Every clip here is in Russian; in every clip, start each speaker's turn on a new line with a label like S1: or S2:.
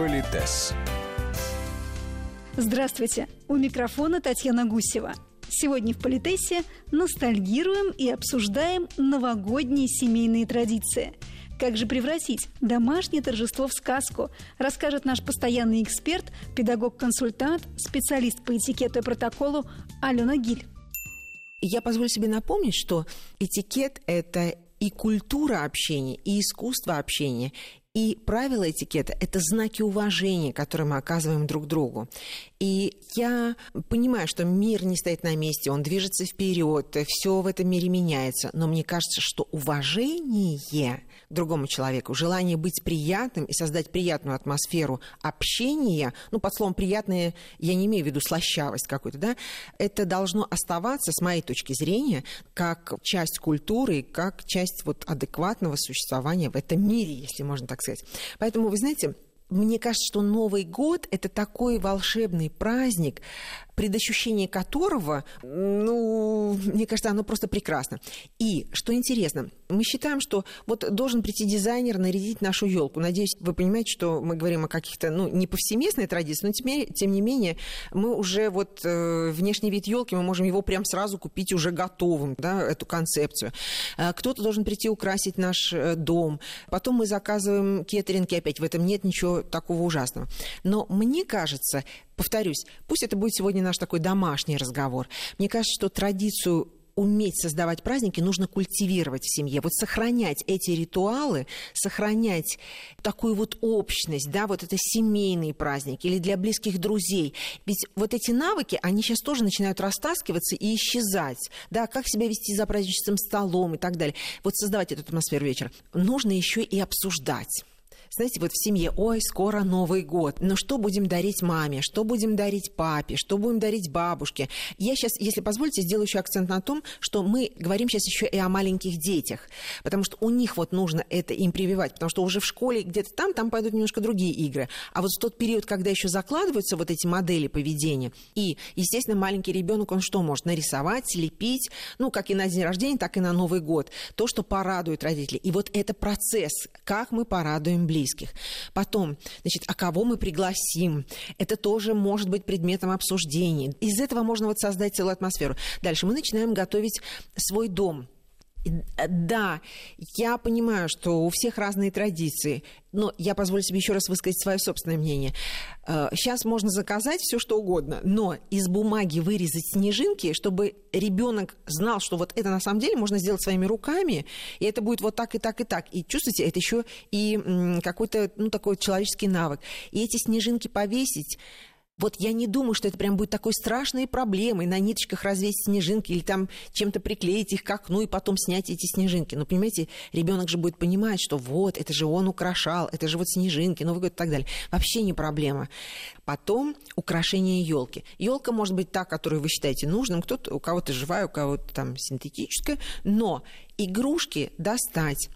S1: Политес.
S2: Здравствуйте! У микрофона Татьяна Гусева. Сегодня в Политесе ностальгируем и обсуждаем новогодние семейные традиции. Как же превратить домашнее торжество в сказку, расскажет наш постоянный эксперт, педагог-консультант, специалист по этикету и протоколу Алена Гиль.
S3: Я позволю себе напомнить, что этикет – это и культура общения, и искусство общения, и правила этикета – это знаки уважения, которые мы оказываем друг другу. И я понимаю, что мир не стоит на месте, он движется вперед, все в этом мире меняется. Но мне кажется, что уважение другому человеку, желание быть приятным и создать приятную атмосферу общения, ну, под словом «приятное» я не имею в виду слащавость какую-то, да, это должно оставаться, с моей точки зрения, как часть культуры, как часть вот адекватного существования в этом мире, если можно так сказать. Поэтому, вы знаете, мне кажется, что Новый год – это такой волшебный праздник, предощущение которого, ну, мне кажется, оно просто прекрасно. И, что интересно, мы считаем, что вот должен прийти дизайнер нарядить нашу елку. Надеюсь, вы понимаете, что мы говорим о каких-то, ну, не повсеместной традиции, но тем, тем не менее, мы уже вот э, внешний вид елки, мы можем его прям сразу купить уже готовым, да, эту концепцию. Э, кто-то должен прийти украсить наш э, дом. Потом мы заказываем кеттеринги опять. В этом нет ничего такого ужасного. Но мне кажется, повторюсь, пусть это будет сегодня наш такой домашний разговор. Мне кажется, что традицию уметь создавать праздники нужно культивировать в семье, вот сохранять эти ритуалы, сохранять такую вот общность, да, вот это семейный праздник или для близких друзей. Ведь вот эти навыки, они сейчас тоже начинают растаскиваться и исчезать, да, как себя вести за праздничным столом и так далее. Вот создавать эту атмосферу вечера. Нужно еще и обсуждать знаете, вот в семье, ой, скоро Новый год, но что будем дарить маме, что будем дарить папе, что будем дарить бабушке? Я сейчас, если позволите, сделаю еще акцент на том, что мы говорим сейчас еще и о маленьких детях, потому что у них вот нужно это им прививать, потому что уже в школе где-то там, там пойдут немножко другие игры. А вот в тот период, когда еще закладываются вот эти модели поведения, и, естественно, маленький ребенок, он что может? Нарисовать, лепить, ну, как и на день рождения, так и на Новый год. То, что порадует родителей. И вот это процесс, как мы порадуем близких близких. Потом, значит, а кого мы пригласим? Это тоже может быть предметом обсуждений. Из этого можно вот создать целую атмосферу. Дальше мы начинаем готовить свой дом да, я понимаю, что у всех разные традиции, но я позволю себе еще раз высказать свое собственное мнение. Сейчас э, можно заказать все что угодно, но из бумаги вырезать снежинки, чтобы ребенок знал, что вот это на самом деле можно сделать своими руками, и это будет вот так и так и так. И чувствуете, это еще и какой-то ну, такой человеческий навык. И эти снежинки повесить вот я не думаю, что это прям будет такой страшной проблемой на ниточках развесить снежинки или там чем-то приклеить их к окну и потом снять эти снежинки. Но, понимаете, ребенок же будет понимать, что вот, это же он украшал, это же вот снежинки, Новый год и так далее. Вообще не проблема. Потом украшение елки. Елка может быть та, которую вы считаете нужным, кто-то, у кого-то живая, у кого-то там синтетическая, но игрушки достать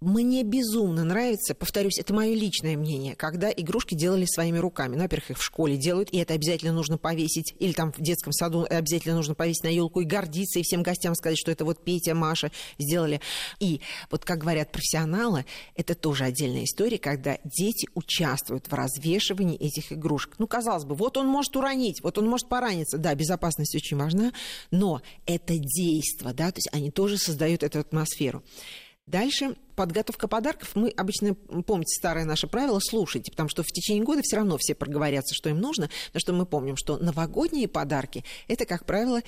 S3: мне безумно нравится, повторюсь, это мое личное мнение, когда игрушки делали своими руками. Ну, во-первых, их в школе делают, и это обязательно нужно повесить, или там в детском саду обязательно нужно повесить на елку и гордиться, и всем гостям сказать, что это вот Петя, Маша сделали. И вот, как говорят профессионалы, это тоже отдельная история, когда дети участвуют в развешивании этих игрушек. Ну, казалось бы, вот он может уронить, вот он может пораниться. Да, безопасность очень важна, но это действо, да, то есть они тоже создают эту атмосферу. Дальше подготовка подарков. Мы обычно, помните старое наше правило, слушайте, потому что в течение года все равно все проговорятся, что им нужно, потому что мы помним, что новогодние подарки – это, как правило,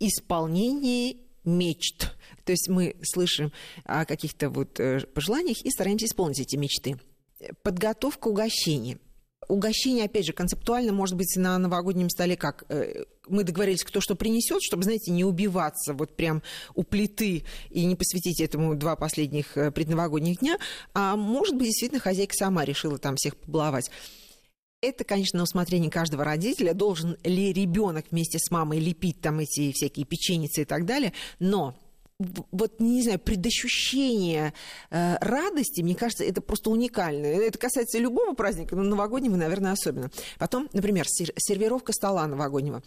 S3: исполнение мечт. То есть мы слышим о каких-то вот э, пожеланиях и стараемся исполнить эти мечты. Подготовка угощения – Угощение, опять же, концептуально может быть на новогоднем столе как? Э, мы договорились, кто что принесет, чтобы, знаете, не убиваться вот прям у плиты и не посвятить этому два последних э, предновогодних дня, а может быть, действительно, хозяйка сама решила там всех побаловать. Это, конечно, на усмотрение каждого родителя, должен ли ребенок вместе с мамой лепить там эти всякие печеницы и так далее, но вот, не знаю, предощущение э, радости, мне кажется, это просто уникально. Это касается любого праздника, но новогоднего, наверное, особенно. Потом, например, сервировка стола новогоднего.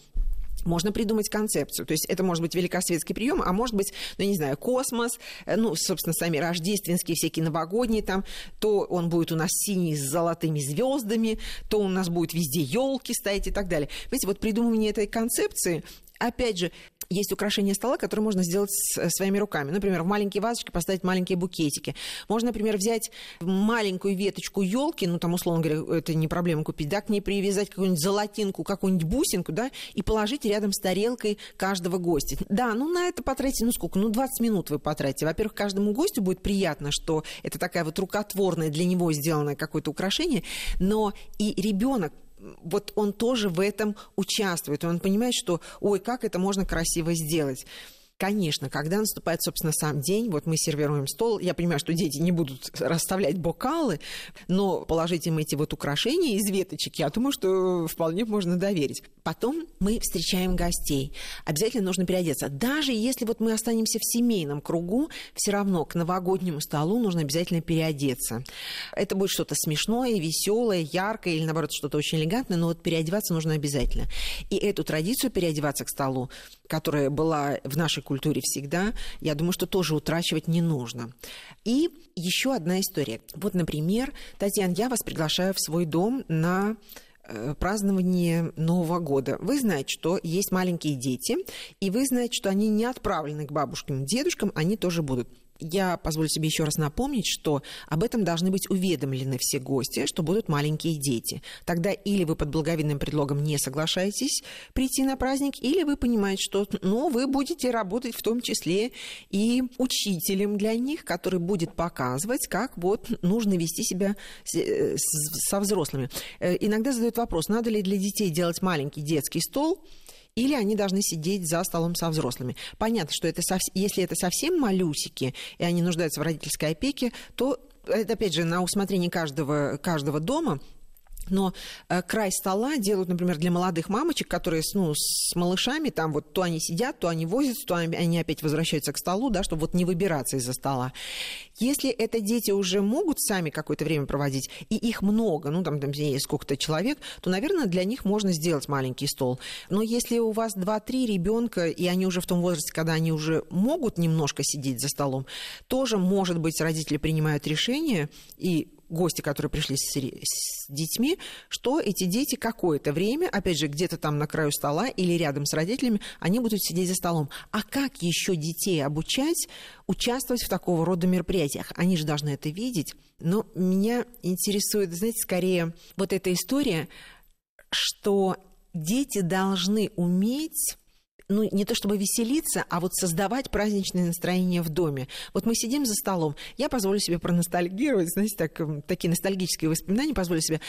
S3: можно придумать концепцию. То есть это может быть великосветский прием, а может быть, ну, не знаю, космос, э, ну, собственно, сами рождественские, всякие новогодние там, то он будет у нас синий с золотыми звездами, то у нас будет везде елки стоять и так далее. Видите, вот придумывание этой концепции опять же, есть украшения стола, которые можно сделать э, своими руками. Например, в маленькие вазочки поставить маленькие букетики. Можно, например, взять маленькую веточку елки, ну, там, условно говоря, это не проблема купить, да, к ней привязать какую-нибудь золотинку, какую-нибудь бусинку, да, и положить рядом с тарелкой каждого гостя. Да, ну, на это потратите, ну, сколько? Ну, 20 минут вы потратите. Во-первых, каждому гостю будет приятно, что это такая вот рукотворная для него сделанное какое-то украшение, но и ребенок вот он тоже в этом участвует. Он понимает, что, ой, как это можно красиво сделать. Конечно, когда наступает, собственно, сам день, вот мы сервируем стол, я понимаю, что дети не будут расставлять бокалы, но положить им эти вот украшения из веточек, я думаю, что вполне можно доверить. Потом мы встречаем гостей. Обязательно нужно переодеться. Даже если вот мы останемся в семейном кругу, все равно к новогоднему столу нужно обязательно переодеться. Это будет что-то смешное, веселое, яркое или, наоборот, что-то очень элегантное, но вот переодеваться нужно обязательно. И эту традицию переодеваться к столу, которая была в нашей культуре всегда, я думаю, что тоже утрачивать не нужно. И еще одна история. Вот, например, Татьяна, я вас приглашаю в свой дом на э, празднование Нового года. Вы знаете, что есть маленькие дети, и вы знаете, что они не отправлены к бабушкам и дедушкам, они тоже будут я позволю себе еще раз напомнить, что об этом должны быть уведомлены все гости, что будут маленькие дети. Тогда или вы под благовидным предлогом не соглашаетесь прийти на праздник, или вы понимаете, что ну, вы будете работать в том числе и учителем для них, который будет показывать, как вот нужно вести себя э, со взрослыми. Э, иногда задают вопрос, надо ли для детей делать маленький детский стол, или они должны сидеть за столом со взрослыми. Понятно, что это сов... если это совсем малюсики, и они нуждаются в родительской опеке, то это, опять же, на усмотрение каждого, каждого дома – но э, край стола делают, например, для молодых мамочек, которые ну, с малышами, там вот то они сидят, то они возятся, то они опять возвращаются к столу, да, чтобы вот не выбираться из-за стола. Если это дети уже могут сами какое-то время проводить, и их много, ну там, там есть сколько-то человек, то, наверное, для них можно сделать маленький стол. Но если у вас 2-3 ребенка, и они уже в том возрасте, когда они уже могут немножко сидеть за столом, тоже, может быть, родители принимают решение и гости, которые пришли с, с детьми, что эти дети какое-то время, опять же, где-то там на краю стола или рядом с родителями, они будут сидеть за столом. А как еще детей обучать участвовать в такого рода мероприятиях? Они же должны это видеть. Но меня интересует, знаете, скорее вот эта история, что дети должны уметь ну, не то чтобы веселиться, а вот создавать праздничное настроение в доме. Вот мы сидим за столом, я позволю себе проностальгировать, знаете, так, эм, такие ностальгические воспоминания позволю себе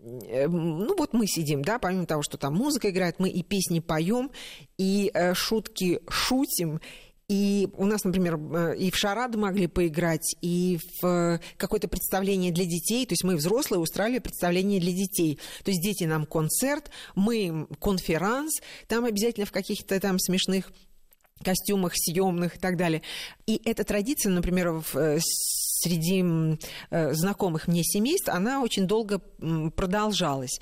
S3: эм, ну вот мы сидим, да, помимо того, что там музыка играет, мы и песни поем, и э, шутки шутим, и у нас, например, э, и в шарады могли поиграть, и в какое-то представление для детей. То есть мы, взрослые, устраивали представление для детей. То есть дети нам концерт, мы им конферанс, там обязательно в каких-то там смешных костюмах съемных и так далее. И эта традиция, например, в, э, среди э, знакомых мне семейств, она очень долго продолжалась.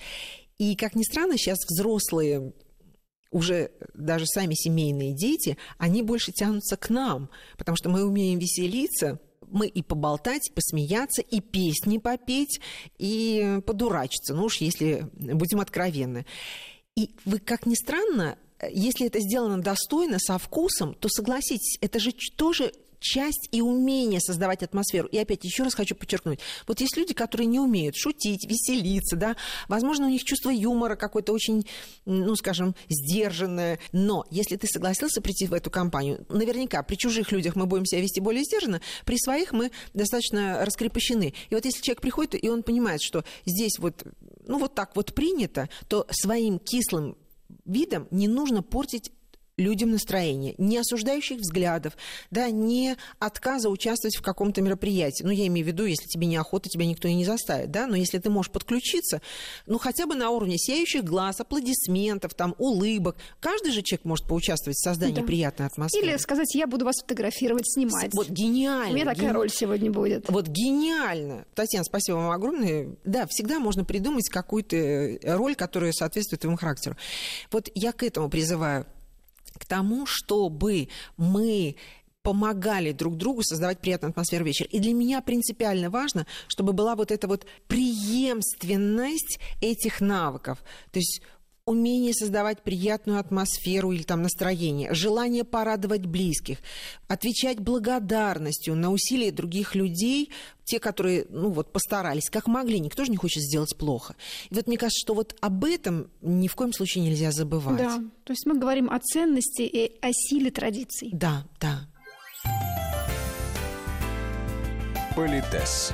S3: И, как ни странно, сейчас взрослые уже даже сами семейные дети, они больше тянутся к нам, потому что мы умеем веселиться, мы и поболтать, посмеяться, и песни попеть, и подурачиться, ну уж если будем откровенны. И вы, как ни странно, если это сделано достойно, со вкусом, то согласитесь, это же тоже часть и умение создавать атмосферу. И опять еще раз хочу подчеркнуть, вот есть люди, которые не умеют шутить, веселиться, да, возможно, у них чувство юмора какое-то очень, ну, скажем, сдержанное, но если ты согласился прийти в эту компанию, наверняка при чужих людях мы будем себя вести более сдержанно, при своих мы достаточно раскрепощены. И вот если человек приходит, и он понимает, что здесь вот, ну, вот так вот принято, то своим кислым видом не нужно портить людям настроение, не осуждающих взглядов, да, не отказа участвовать в каком-то мероприятии. Ну, я имею в виду, если тебе неохота, тебя никто и не заставит, да, но если ты можешь подключиться, ну, хотя бы на уровне сияющих глаз, аплодисментов, там, улыбок. Каждый же человек может поучаствовать в создании да. приятной атмосферы.
S2: Или сказать, я буду вас фотографировать, снимать.
S3: Вот гениально. У
S2: меня такая ген... роль сегодня будет.
S3: Вот гениально. Татьяна, спасибо вам огромное. Да, всегда можно придумать какую-то роль, которая соответствует твоему характеру. Вот я к этому призываю к тому, чтобы мы помогали друг другу создавать приятную атмосферу вечера. И для меня принципиально важно, чтобы была вот эта вот преемственность этих навыков. То есть умение создавать приятную атмосферу или там настроение, желание порадовать близких, отвечать благодарностью на усилия других людей, те, которые, ну вот, постарались, как могли, никто же не хочет сделать плохо. И вот мне кажется, что вот об этом ни в коем случае нельзя забывать.
S2: Да, то есть мы говорим о ценности и о силе традиций.
S3: Да, да.
S1: Политес.